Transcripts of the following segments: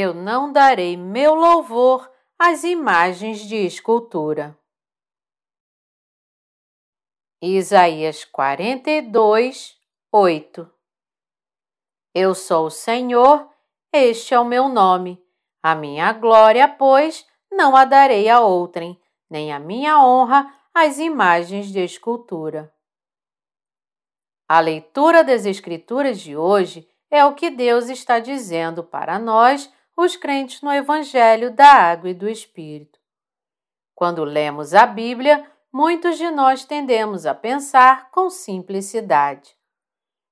Eu não darei meu louvor às imagens de escultura. Isaías 42, 8 Eu sou o Senhor, este é o meu nome. A minha glória, pois, não a darei a outrem, nem a minha honra às imagens de escultura. A leitura das Escrituras de hoje é o que Deus está dizendo para nós, os crentes no Evangelho da Água e do Espírito. Quando lemos a Bíblia, muitos de nós tendemos a pensar com simplicidade.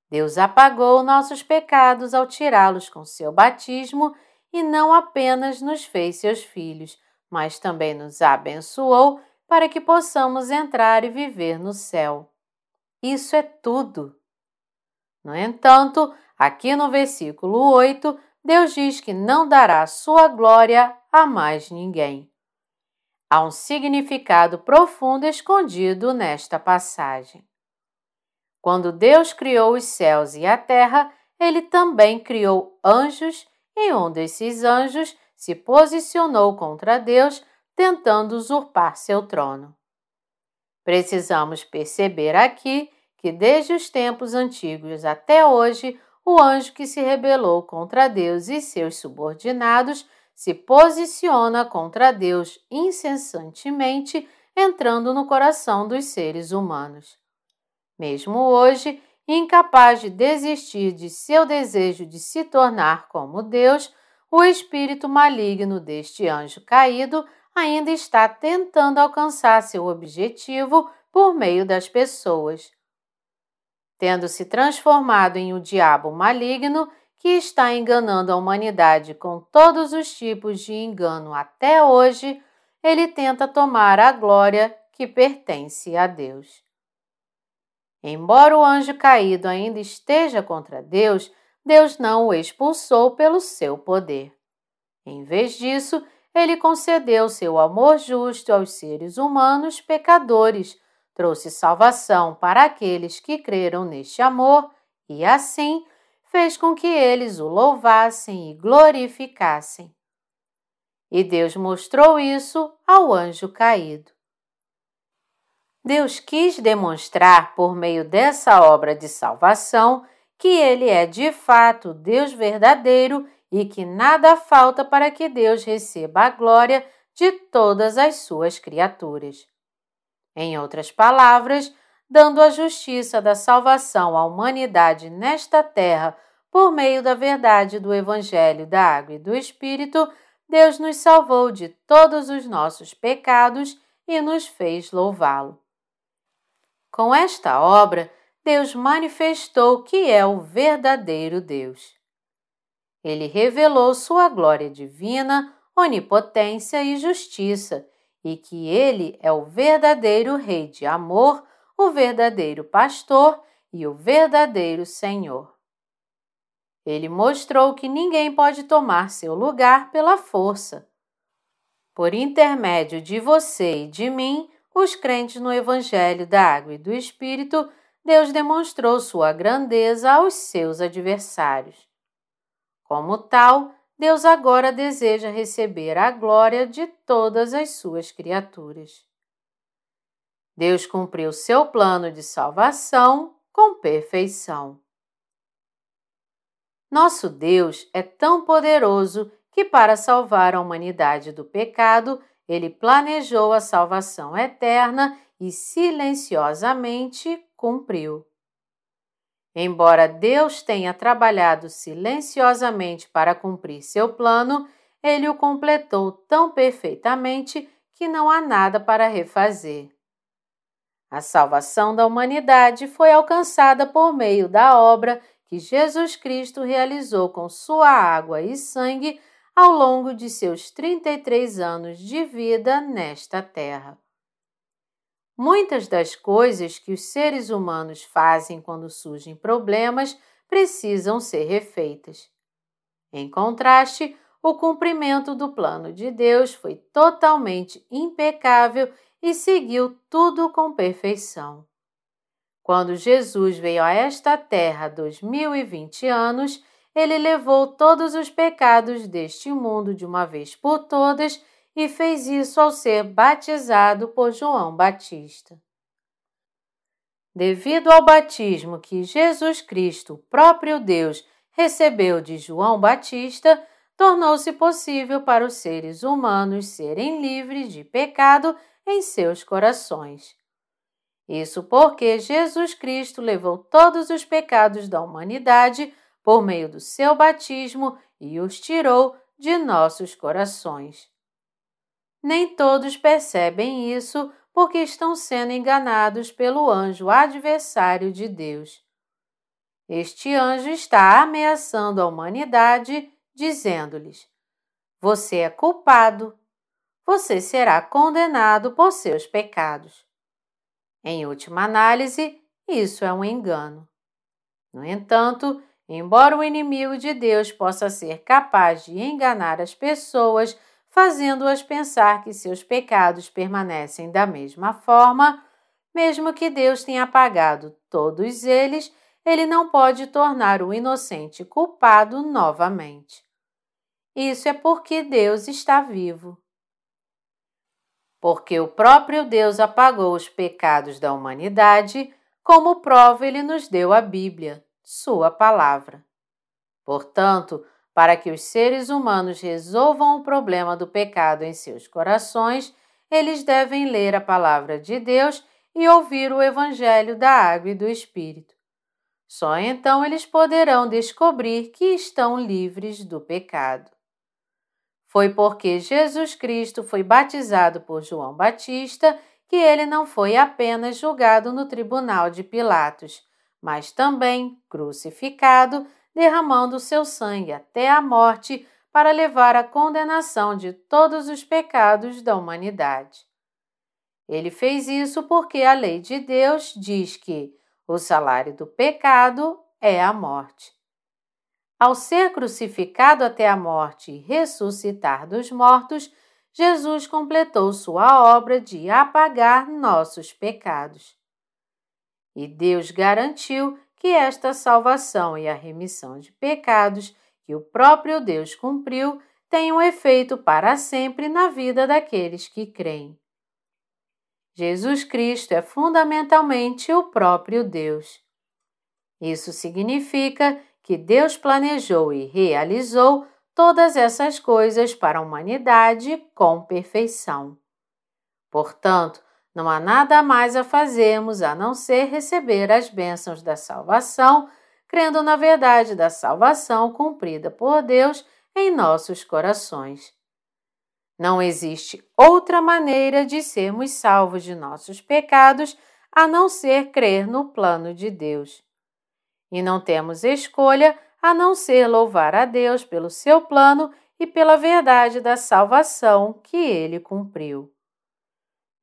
Deus apagou nossos pecados ao tirá-los com seu batismo e não apenas nos fez seus filhos, mas também nos abençoou para que possamos entrar e viver no céu. Isso é tudo. No entanto, aqui no versículo 8, Deus diz que não dará sua glória a mais ninguém. Há um significado profundo escondido nesta passagem. Quando Deus criou os céus e a terra, ele também criou anjos e um desses anjos se posicionou contra Deus, tentando usurpar seu trono. Precisamos perceber aqui que desde os tempos antigos até hoje, o anjo que se rebelou contra Deus e seus subordinados se posiciona contra Deus incessantemente, entrando no coração dos seres humanos. Mesmo hoje, incapaz de desistir de seu desejo de se tornar como Deus, o espírito maligno deste anjo caído ainda está tentando alcançar seu objetivo por meio das pessoas. Tendo se transformado em um diabo maligno que está enganando a humanidade com todos os tipos de engano até hoje, ele tenta tomar a glória que pertence a Deus. Embora o anjo caído ainda esteja contra Deus, Deus não o expulsou pelo seu poder. Em vez disso, ele concedeu seu amor justo aos seres humanos pecadores, trouxe salvação para aqueles que creram neste amor e, assim, fez com que eles o louvassem e glorificassem. E Deus mostrou isso ao anjo caído. Deus quis demonstrar, por meio dessa obra de salvação, que ele é de fato Deus verdadeiro e que nada falta para que Deus receba a glória de todas as suas criaturas. Em outras palavras, dando a justiça da salvação à humanidade nesta terra por meio da verdade do Evangelho da Água e do Espírito, Deus nos salvou de todos os nossos pecados e nos fez louvá-lo. Com esta obra, Deus manifestou que é o verdadeiro Deus. Ele revelou sua glória divina, onipotência e justiça, e que ele é o verdadeiro Rei de amor, o verdadeiro pastor e o verdadeiro Senhor. Ele mostrou que ninguém pode tomar seu lugar pela força. Por intermédio de você e de mim, os crentes no Evangelho da Água e do Espírito Deus demonstrou sua grandeza aos seus adversários. Como tal, Deus agora deseja receber a glória de todas as suas criaturas. Deus cumpriu seu plano de salvação com perfeição. Nosso Deus é tão poderoso que, para salvar a humanidade do pecado, ele planejou a salvação eterna e silenciosamente cumpriu. Embora Deus tenha trabalhado silenciosamente para cumprir seu plano, ele o completou tão perfeitamente que não há nada para refazer. A salvação da humanidade foi alcançada por meio da obra que Jesus Cristo realizou com sua água e sangue ao longo de seus 33 anos de vida nesta terra. Muitas das coisas que os seres humanos fazem quando surgem problemas precisam ser refeitas. Em contraste, o cumprimento do plano de Deus foi totalmente impecável e seguiu tudo com perfeição. Quando Jesus veio a esta terra há 2020 anos, ele levou todos os pecados deste mundo de uma vez por todas e fez isso ao ser batizado por João Batista. Devido ao batismo que Jesus Cristo, próprio Deus, recebeu de João Batista, tornou-se possível para os seres humanos serem livres de pecado em seus corações. Isso porque Jesus Cristo levou todos os pecados da humanidade por meio do seu batismo e os tirou de nossos corações. Nem todos percebem isso porque estão sendo enganados pelo anjo adversário de Deus. Este anjo está ameaçando a humanidade, dizendo-lhes: Você é culpado, você será condenado por seus pecados. Em última análise, isso é um engano. No entanto, embora o inimigo de Deus possa ser capaz de enganar as pessoas fazendo-as pensar que seus pecados permanecem da mesma forma, mesmo que Deus tenha apagado todos eles, ele não pode tornar o inocente culpado novamente. Isso é porque Deus está vivo. Porque o próprio Deus apagou os pecados da humanidade, como prova ele nos deu a Bíblia, sua palavra. Portanto, para que os seres humanos resolvam o problema do pecado em seus corações, eles devem ler a palavra de Deus e ouvir o Evangelho da Água e do Espírito. Só então eles poderão descobrir que estão livres do pecado. Foi porque Jesus Cristo foi batizado por João Batista que ele não foi apenas julgado no tribunal de Pilatos, mas também crucificado derramando seu sangue até a morte para levar à condenação de todos os pecados da humanidade. Ele fez isso porque a lei de Deus diz que o salário do pecado é a morte. Ao ser crucificado até a morte e ressuscitar dos mortos, Jesus completou sua obra de apagar nossos pecados. E Deus garantiu que esta salvação e a remissão de pecados que o próprio Deus cumpriu tenham efeito para sempre na vida daqueles que creem. Jesus Cristo é fundamentalmente o próprio Deus. Isso significa que Deus planejou e realizou todas essas coisas para a humanidade com perfeição. Portanto, não há nada mais a fazermos a não ser receber as bênçãos da salvação, crendo na verdade da salvação cumprida por Deus em nossos corações. Não existe outra maneira de sermos salvos de nossos pecados a não ser crer no plano de Deus. E não temos escolha a não ser louvar a Deus pelo seu plano e pela verdade da salvação que ele cumpriu.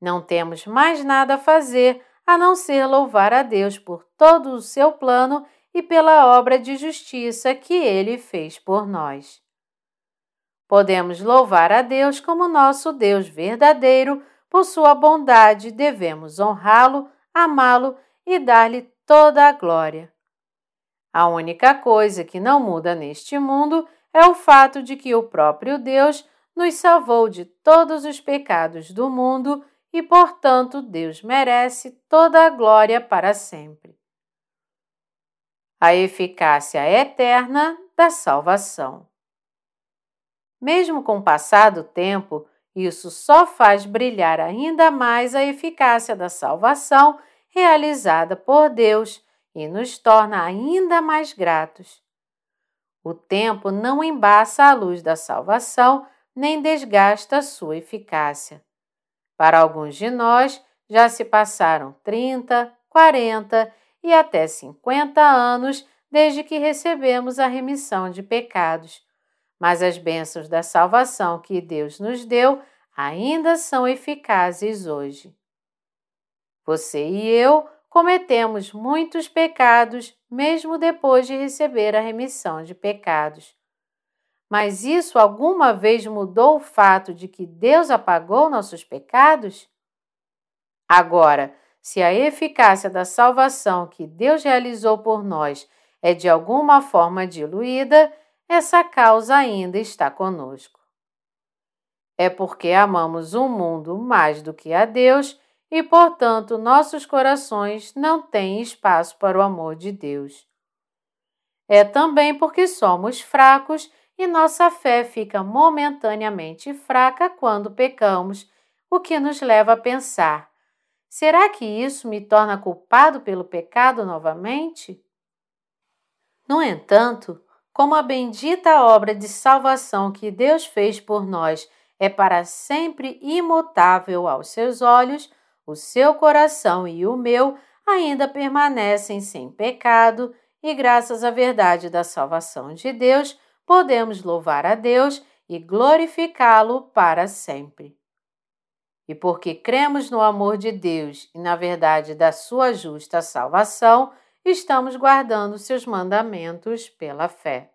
Não temos mais nada a fazer a não ser louvar a Deus por todo o seu plano e pela obra de justiça que ele fez por nós. Podemos louvar a Deus como nosso Deus verdadeiro, por sua bondade devemos honrá-lo, amá-lo e dar-lhe toda a glória. A única coisa que não muda neste mundo é o fato de que o próprio Deus nos salvou de todos os pecados do mundo e, portanto, Deus merece toda a glória para sempre. A eficácia eterna da salvação. Mesmo com o passar do tempo, isso só faz brilhar ainda mais a eficácia da salvação realizada por Deus e nos torna ainda mais gratos. O tempo não embaça a luz da salvação nem desgasta sua eficácia. Para alguns de nós, já se passaram 30, 40 e até 50 anos desde que recebemos a remissão de pecados. Mas as bênçãos da salvação que Deus nos deu ainda são eficazes hoje. Você e eu cometemos muitos pecados mesmo depois de receber a remissão de pecados. Mas isso alguma vez mudou o fato de que Deus apagou nossos pecados? Agora, se a eficácia da salvação que Deus realizou por nós é de alguma forma diluída, essa causa ainda está conosco. É porque amamos o mundo mais do que a Deus e, portanto, nossos corações não têm espaço para o amor de Deus. É também porque somos fracos e nossa fé fica momentaneamente fraca quando pecamos, o que nos leva a pensar: será que isso me torna culpado pelo pecado novamente? No entanto, como a bendita obra de salvação que Deus fez por nós é para sempre imutável aos seus olhos, o seu coração e o meu ainda permanecem sem pecado, e graças à verdade da salvação de Deus, podemos louvar a Deus e glorificá-lo para sempre. E porque cremos no amor de Deus e na verdade da sua justa salvação, estamos guardando seus mandamentos pela fé.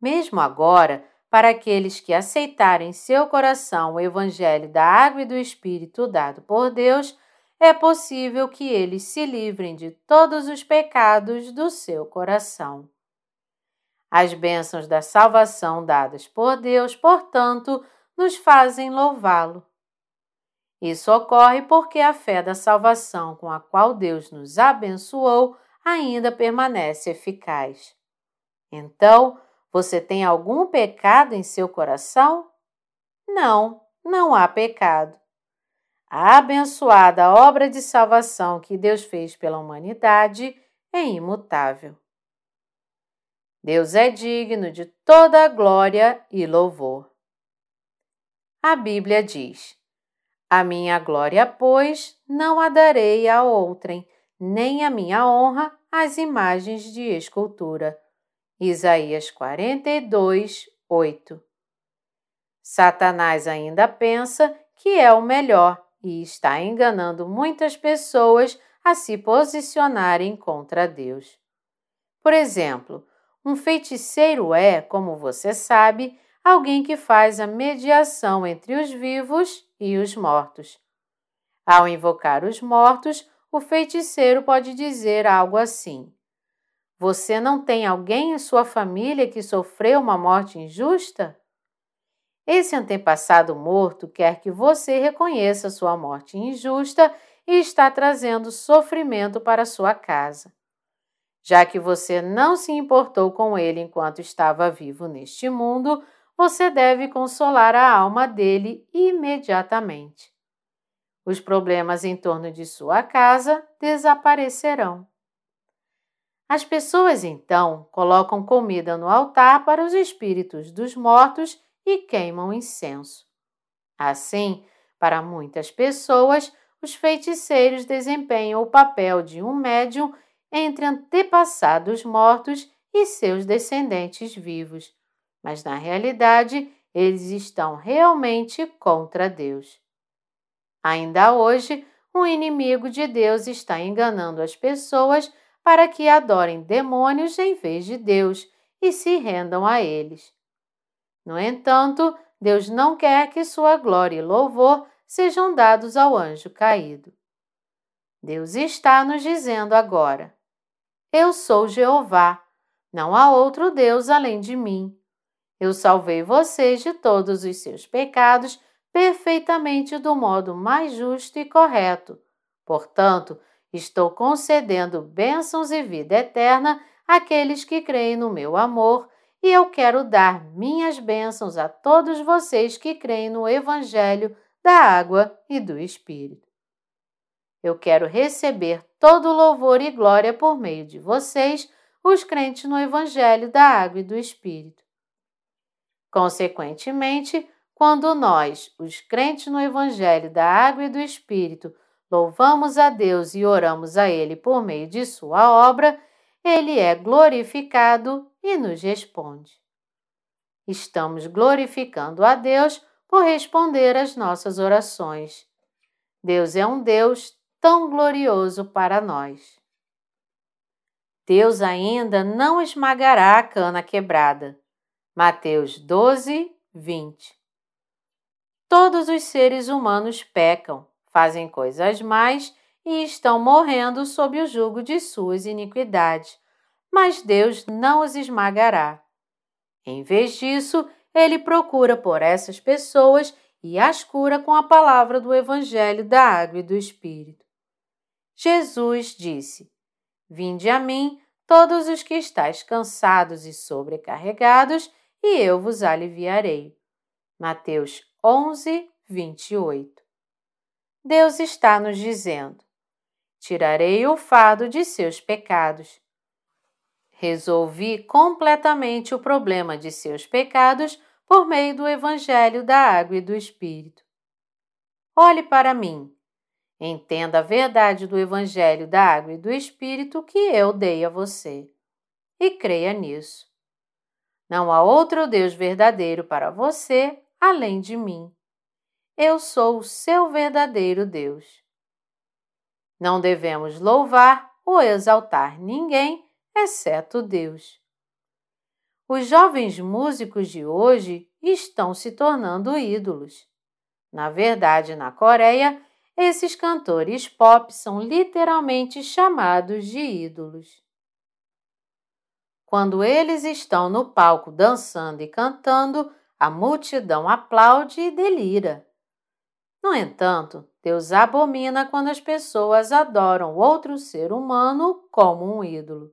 Mesmo agora, para aqueles que aceitarem em seu coração o Evangelho da água e do Espírito dado por Deus, é possível que eles se livrem de todos os pecados do seu coração. As bênçãos da salvação dadas por Deus, portanto, nos fazem louvá-lo. Isso ocorre porque a fé da salvação com a qual Deus nos abençoou ainda permanece eficaz. Então, você tem algum pecado em seu coração? Não, não há pecado. A abençoada obra de salvação que Deus fez pela humanidade é imutável. Deus é digno de toda glória e louvor. A Bíblia diz: A minha glória, pois, não a darei a outrem, nem a minha honra às imagens de escultura Isaías 42, 8. Satanás ainda pensa que é o melhor e está enganando muitas pessoas a se posicionarem contra Deus. Por exemplo, um feiticeiro é, como você sabe, alguém que faz a mediação entre os vivos e os mortos. Ao invocar os mortos, o feiticeiro pode dizer algo assim: você não tem alguém em sua família que sofreu uma morte injusta? Esse antepassado morto quer que você reconheça sua morte injusta e está trazendo sofrimento para sua casa. Já que você não se importou com ele enquanto estava vivo neste mundo, você deve consolar a alma dele imediatamente. Os problemas em torno de sua casa desaparecerão. As pessoas então colocam comida no altar para os espíritos dos mortos e queimam incenso. Assim, para muitas pessoas, os feiticeiros desempenham o papel de um médium entre antepassados mortos e seus descendentes vivos, mas na realidade eles estão realmente contra Deus. Ainda hoje, um inimigo de Deus está enganando as pessoas para que adorem demônios em vez de Deus e se rendam a eles. No entanto, Deus não quer que sua glória e louvor sejam dados ao anjo caído. Deus está nos dizendo agora: Eu sou Jeová, não há outro Deus além de mim. Eu salvei vocês de todos os seus pecados perfeitamente do modo mais justo e correto. Portanto, Estou concedendo bênçãos e vida eterna àqueles que creem no meu amor, e eu quero dar minhas bênçãos a todos vocês que creem no Evangelho da água e do Espírito. Eu quero receber todo louvor e glória por meio de vocês, os crentes no Evangelho da água e do Espírito. Consequentemente, quando nós, os crentes no Evangelho da água e do Espírito, louvamos a Deus e oramos a Ele por meio de Sua obra, Ele é glorificado e nos responde. Estamos glorificando a Deus por responder às nossas orações. Deus é um Deus tão glorioso para nós. Deus ainda não esmagará a cana quebrada. Mateus 12, 20. Todos os seres humanos pecam fazem coisas mais e estão morrendo sob o jugo de suas iniquidades, mas Deus não os esmagará. Em vez disso, ele procura por essas pessoas e as cura com a palavra do Evangelho da Água e do Espírito. Jesus disse: Vinde a mim, todos os que estáis cansados e sobrecarregados, e eu vos aliviarei. Mateus 11, 28. Deus está nos dizendo: Tirarei o fardo de seus pecados. Resolvi completamente o problema de seus pecados por meio do Evangelho da Água e do Espírito. Olhe para mim. Entenda a verdade do Evangelho da Água e do Espírito que eu dei a você. E creia nisso. Não há outro Deus verdadeiro para você além de mim. Eu sou o seu verdadeiro Deus. Não devemos louvar ou exaltar ninguém exceto Deus. Os jovens músicos de hoje estão se tornando ídolos. Na verdade, na Coreia, esses cantores pop são literalmente chamados de ídolos. Quando eles estão no palco dançando e cantando, a multidão aplaude e delira. No entanto, Deus abomina quando as pessoas adoram outro ser humano como um ídolo.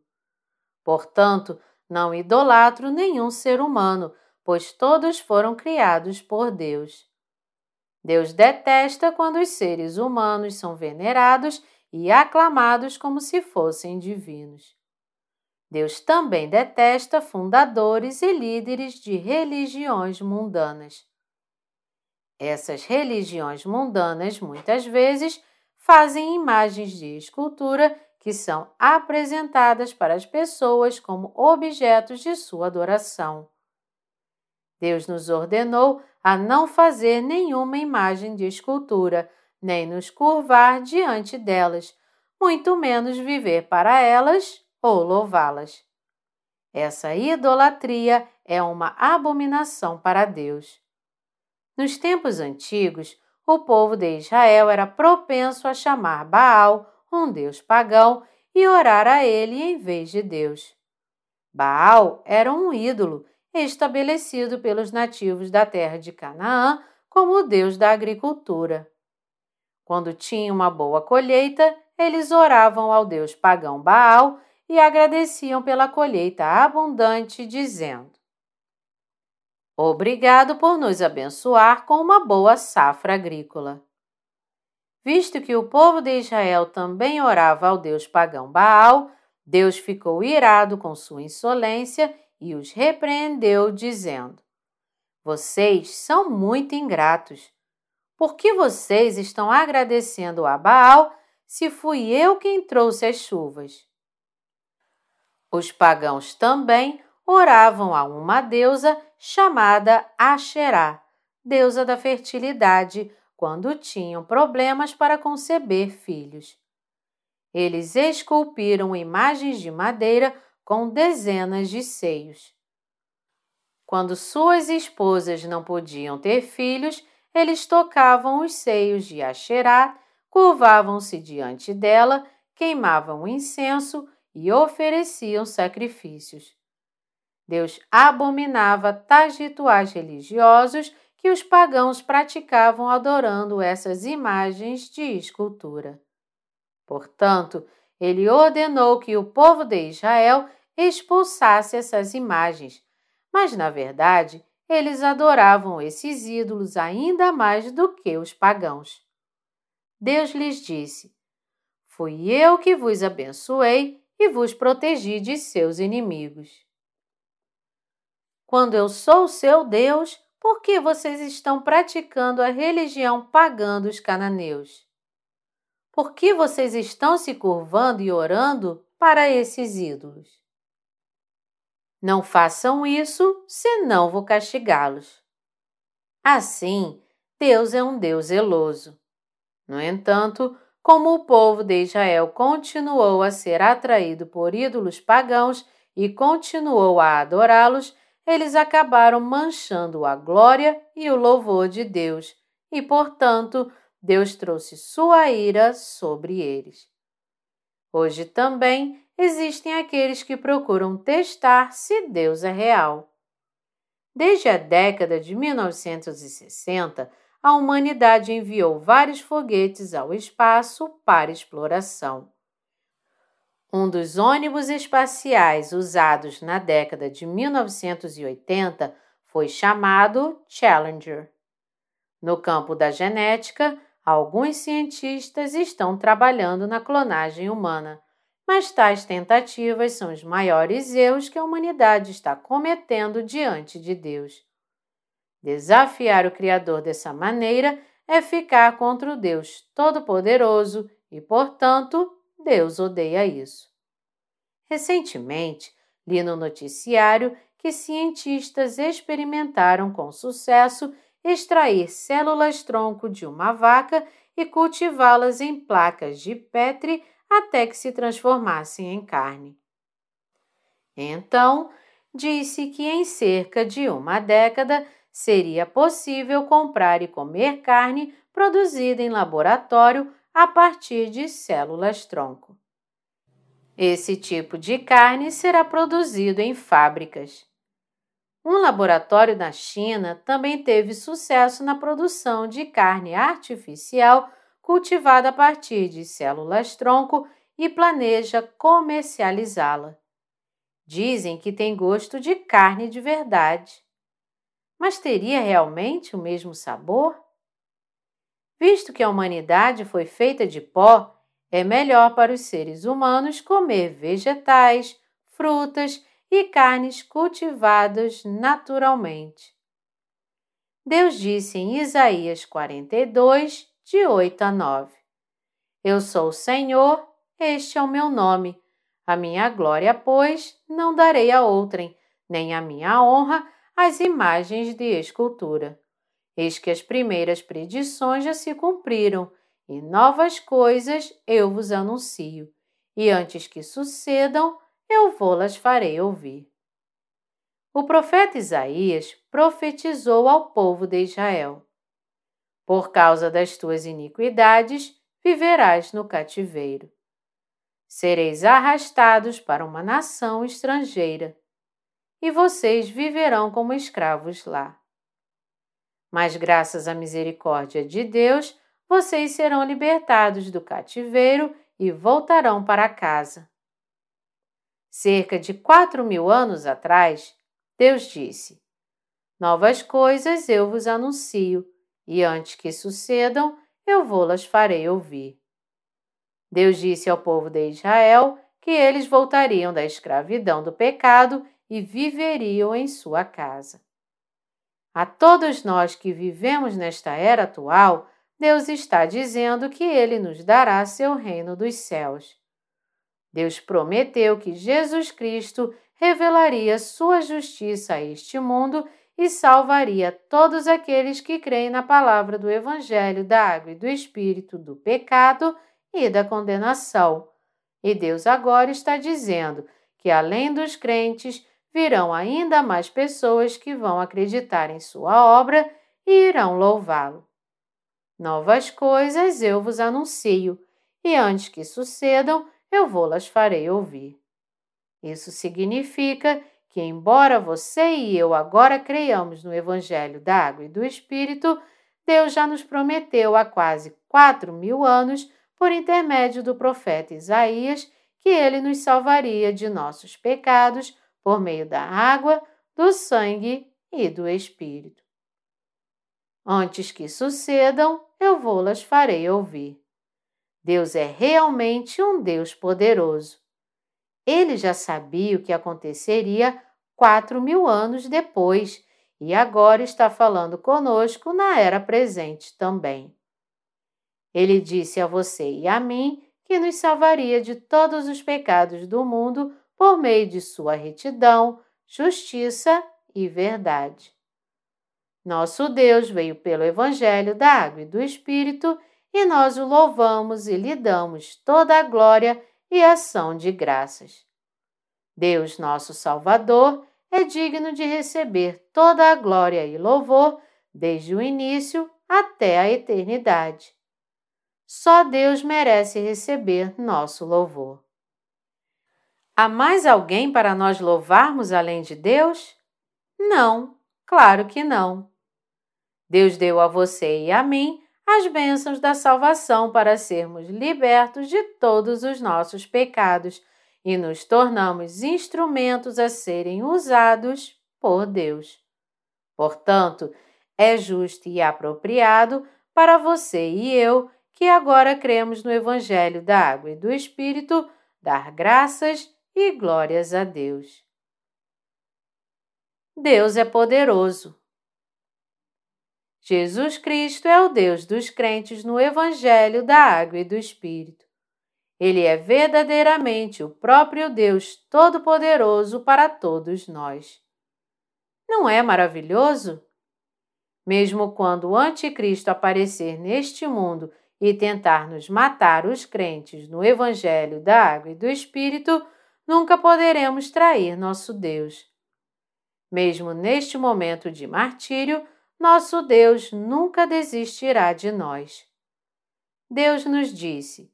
Portanto, não idolatro nenhum ser humano, pois todos foram criados por Deus. Deus detesta quando os seres humanos são venerados e aclamados como se fossem divinos. Deus também detesta fundadores e líderes de religiões mundanas. Essas religiões mundanas muitas vezes fazem imagens de escultura que são apresentadas para as pessoas como objetos de sua adoração. Deus nos ordenou a não fazer nenhuma imagem de escultura, nem nos curvar diante delas, muito menos viver para elas ou louvá-las. Essa idolatria é uma abominação para Deus. Nos tempos antigos, o povo de Israel era propenso a chamar Baal um deus pagão, e orar a ele em vez de Deus. Baal era um ídolo estabelecido pelos nativos da terra de Canaã como o deus da agricultura. Quando tinha uma boa colheita, eles oravam ao deus pagão Baal e agradeciam pela colheita abundante, dizendo: Obrigado por nos abençoar com uma boa safra agrícola. Visto que o povo de Israel também orava ao deus pagão Baal, Deus ficou irado com sua insolência e os repreendeu, dizendo: Vocês são muito ingratos. Por que vocês estão agradecendo a Baal se fui eu quem trouxe as chuvas? Os pagãos também oravam a uma deusa chamada Asherá, deusa da fertilidade, quando tinham problemas para conceber filhos. Eles esculpiram imagens de madeira com dezenas de seios. Quando suas esposas não podiam ter filhos, eles tocavam os seios de Asherá, curvavam-se diante dela, queimavam incenso e ofereciam sacrifícios. Deus abominava tais rituais religiosos que os pagãos praticavam adorando essas imagens de escultura. Portanto, ele ordenou que o povo de Israel expulsasse essas imagens, mas na verdade eles adoravam esses ídolos ainda mais do que os pagãos. Deus lhes disse: Fui eu que vos abençoei e vos protegi de seus inimigos. Quando eu sou seu Deus, por que vocês estão praticando a religião pagã dos cananeus? Por que vocês estão se curvando e orando para esses ídolos? Não façam isso, senão vou castigá-los. Assim, Deus é um Deus zeloso. No entanto, como o povo de Israel continuou a ser atraído por ídolos pagãos e continuou a adorá-los, eles acabaram manchando a glória e o louvor de Deus, e, portanto, Deus trouxe sua ira sobre eles. Hoje também existem aqueles que procuram testar se Deus é real. Desde a década de 1960, a humanidade enviou vários foguetes ao espaço para exploração. Um dos ônibus espaciais usados na década de 1980 foi chamado Challenger. No campo da genética, alguns cientistas estão trabalhando na clonagem humana, mas tais tentativas são os maiores erros que a humanidade está cometendo diante de Deus. Desafiar o Criador dessa maneira é ficar contra o Deus Todo-Poderoso e, portanto, Deus odeia isso. Recentemente, li no noticiário que cientistas experimentaram com sucesso extrair células-tronco de uma vaca e cultivá-las em placas de Petri até que se transformassem em carne. Então, disse que em cerca de uma década seria possível comprar e comer carne produzida em laboratório a partir de células-tronco. Esse tipo de carne será produzido em fábricas. Um laboratório na China também teve sucesso na produção de carne artificial cultivada a partir de células-tronco e planeja comercializá-la. Dizem que tem gosto de carne de verdade. Mas teria realmente o mesmo sabor? Visto que a humanidade foi feita de pó, é melhor para os seres humanos comer vegetais, frutas e carnes cultivadas naturalmente. Deus disse em Isaías 42, de 8 a 9: Eu sou o Senhor, este é o meu nome. A minha glória, pois, não darei a outrem, nem a minha honra às imagens de escultura. Eis que as primeiras predições já se cumpriram, e novas coisas eu vos anuncio, e antes que sucedam, eu vou-las farei ouvir. O profeta Isaías profetizou ao povo de Israel: Por causa das tuas iniquidades, viverás no cativeiro. Sereis arrastados para uma nação estrangeira, e vocês viverão como escravos lá. Mas, graças à misericórdia de Deus, vocês serão libertados do cativeiro e voltarão para casa cerca de quatro mil anos atrás, Deus disse: Novas coisas eu vos anuncio, e antes que sucedam, eu vou-las farei ouvir. Deus disse ao povo de Israel que eles voltariam da escravidão do pecado e viveriam em sua casa. A todos nós que vivemos nesta era atual, Deus está dizendo que Ele nos dará seu reino dos céus. Deus prometeu que Jesus Cristo revelaria sua justiça a este mundo e salvaria todos aqueles que creem na palavra do Evangelho da Água e do Espírito do pecado e da condenação. E Deus agora está dizendo que, além dos crentes, virão ainda mais pessoas que vão acreditar em Sua obra e irão louvá-lo. Novas coisas eu vos anuncio, e antes que sucedam, eu vou-las farei ouvir. Isso significa que, embora você e eu agora creiamos no Evangelho da Água e do Espírito, Deus já nos prometeu há quase quatro mil anos, por intermédio do profeta Isaías, que ele nos salvaria de nossos pecados por meio da água, do sangue e do Espírito. Antes que sucedam, eu vou-las farei ouvir. Deus é realmente um Deus poderoso. Ele já sabia o que aconteceria quatro mil anos depois e agora está falando conosco na era presente também. Ele disse a você e a mim que nos salvaria de todos os pecados do mundo por meio de sua retidão, justiça e verdade. Nosso Deus veio pelo Evangelho da Água e do Espírito e nós o louvamos e lhe damos toda a glória e ação de graças. Deus, nosso Salvador, é digno de receber toda a glória e louvor desde o início até a eternidade. Só Deus merece receber nosso louvor. Há mais alguém para nós louvarmos além de Deus? Não, claro que não. Deus deu a você e a mim as bênçãos da salvação para sermos libertos de todos os nossos pecados e nos tornamos instrumentos a serem usados por Deus. Portanto, é justo e apropriado para você e eu, que agora cremos no Evangelho da Água e do Espírito, dar graças e glórias a Deus. Deus é poderoso. Jesus Cristo é o Deus dos crentes no Evangelho da Água e do Espírito. Ele é verdadeiramente o próprio Deus Todo-Poderoso para todos nós. Não é maravilhoso? Mesmo quando o Anticristo aparecer neste mundo e tentar nos matar os crentes no Evangelho da Água e do Espírito, nunca poderemos trair nosso Deus. Mesmo neste momento de martírio, nosso Deus nunca desistirá de nós. Deus nos disse: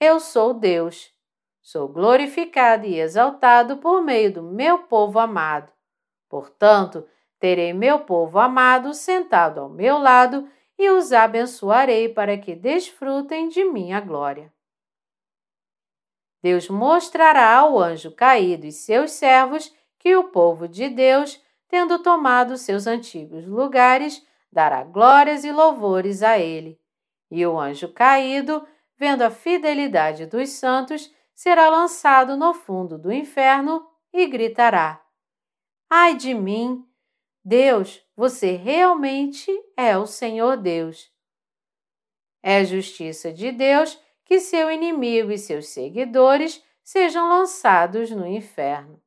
Eu sou Deus. Sou glorificado e exaltado por meio do meu povo amado. Portanto, terei meu povo amado sentado ao meu lado e os abençoarei para que desfrutem de minha glória. Deus mostrará ao anjo caído e seus servos que o povo de Deus, tendo tomado seus antigos lugares, dará glórias e louvores a ele. E o anjo caído, vendo a fidelidade dos santos, será lançado no fundo do inferno e gritará: Ai de mim! Deus, você realmente é o Senhor Deus. É justiça de Deus que seu inimigo e seus seguidores sejam lançados no inferno.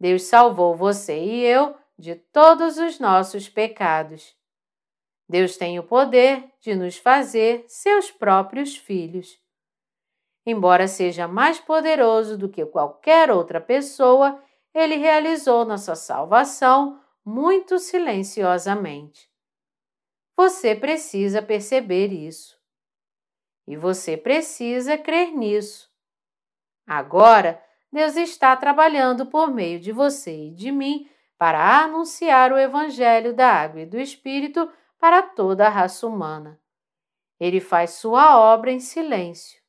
Deus salvou você e eu de todos os nossos pecados. Deus tem o poder de nos fazer seus próprios filhos. Embora seja mais poderoso do que qualquer outra pessoa, ele realizou nossa salvação muito silenciosamente. Você precisa perceber isso. E você precisa crer nisso. Agora, Deus está trabalhando por meio de você e de mim para anunciar o Evangelho da Água e do Espírito para toda a raça humana. Ele faz sua obra em silêncio.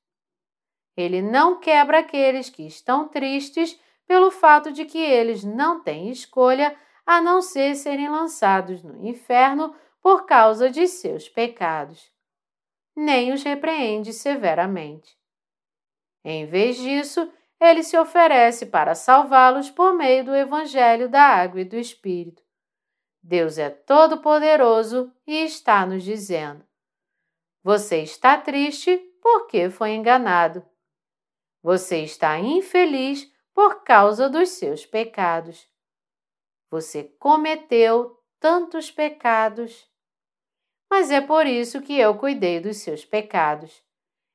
Ele não quebra aqueles que estão tristes pelo fato de que eles não têm escolha a não ser serem lançados no inferno por causa de seus pecados nem os repreende severamente. Em vez disso, ele se oferece para salvá-los por meio do Evangelho da Água e do Espírito. Deus é todo-poderoso e está nos dizendo: Você está triste porque foi enganado. Você está infeliz por causa dos seus pecados. Você cometeu tantos pecados mas é por isso que eu cuidei dos seus pecados.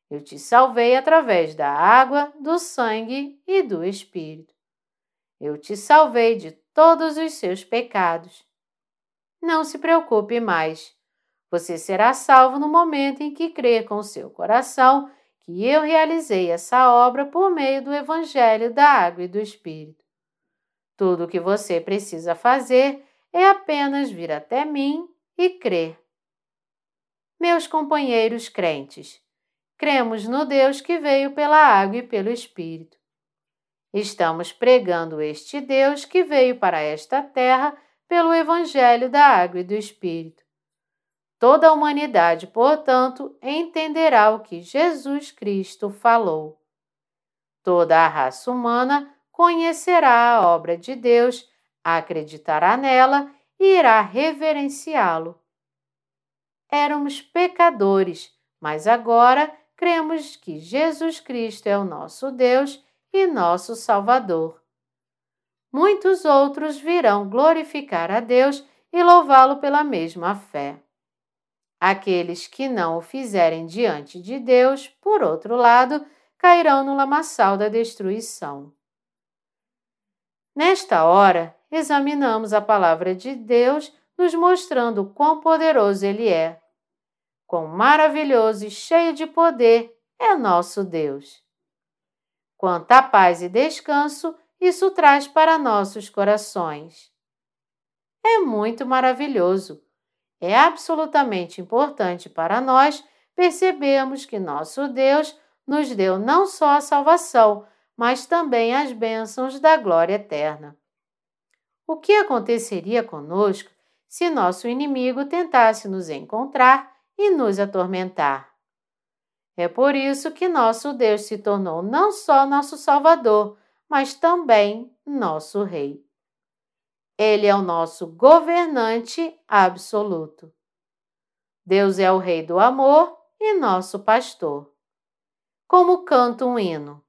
Eu te salvei através da água, do sangue e do Espírito. Eu te salvei de todos os seus pecados. Não se preocupe mais. Você será salvo no momento em que crer com seu coração que eu realizei essa obra por meio do Evangelho da Água e do Espírito. Tudo o que você precisa fazer é apenas vir até mim e crer. Meus companheiros crentes, cremos no Deus que veio pela água e pelo Espírito. Estamos pregando este Deus que veio para esta terra pelo Evangelho da Água e do Espírito. Toda a humanidade, portanto, entenderá o que Jesus Cristo falou. Toda a raça humana conhecerá a obra de Deus, acreditará nela e irá reverenciá-lo éramos pecadores, mas agora cremos que Jesus Cristo é o nosso Deus e nosso Salvador. Muitos outros virão glorificar a Deus e louvá-lo pela mesma fé. Aqueles que não o fizerem diante de Deus, por outro lado, cairão no lamaçal da destruição. Nesta hora, examinamos a palavra de Deus, nos mostrando quão poderoso Ele é quão maravilhoso e cheio de poder é nosso Deus. quanta paz e descanso isso traz para nossos corações. É muito maravilhoso. É absolutamente importante para nós percebermos que nosso Deus nos deu não só a salvação, mas também as bênçãos da glória eterna. O que aconteceria conosco se nosso inimigo tentasse nos encontrar e nos atormentar? É por isso que nosso Deus se tornou não só nosso Salvador, mas também nosso Rei. Ele é o nosso governante absoluto. Deus é o Rei do amor e nosso pastor. Como canta um hino.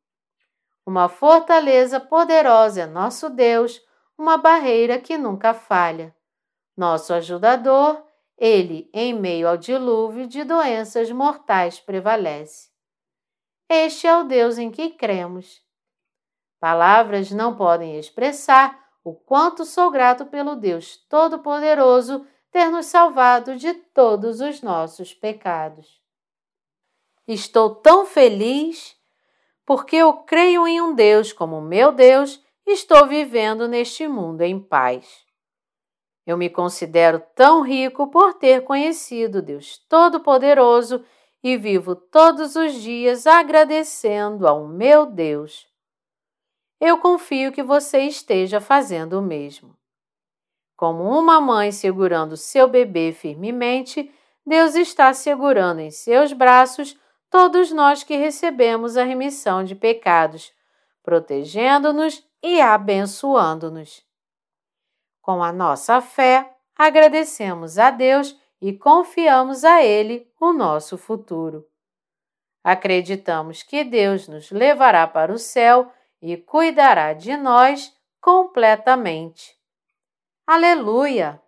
Uma fortaleza poderosa é nosso Deus, uma barreira que nunca falha. Nosso ajudador, ele, em meio ao dilúvio de doenças mortais, prevalece. Este é o Deus em que cremos. Palavras não podem expressar o quanto sou grato pelo Deus Todo-Poderoso ter nos salvado de todos os nossos pecados. Estou tão feliz porque eu creio em um Deus como meu Deus e estou vivendo neste mundo em paz. Eu me considero tão rico por ter conhecido Deus Todo-Poderoso e vivo todos os dias agradecendo ao meu Deus. Eu confio que você esteja fazendo o mesmo. Como uma mãe segurando seu bebê firmemente, Deus está segurando em seus braços todos nós que recebemos a remissão de pecados, protegendo-nos e abençoando-nos. Com a nossa fé, agradecemos a Deus e confiamos a Ele o nosso futuro. Acreditamos que Deus nos levará para o céu e cuidará de nós completamente. Aleluia!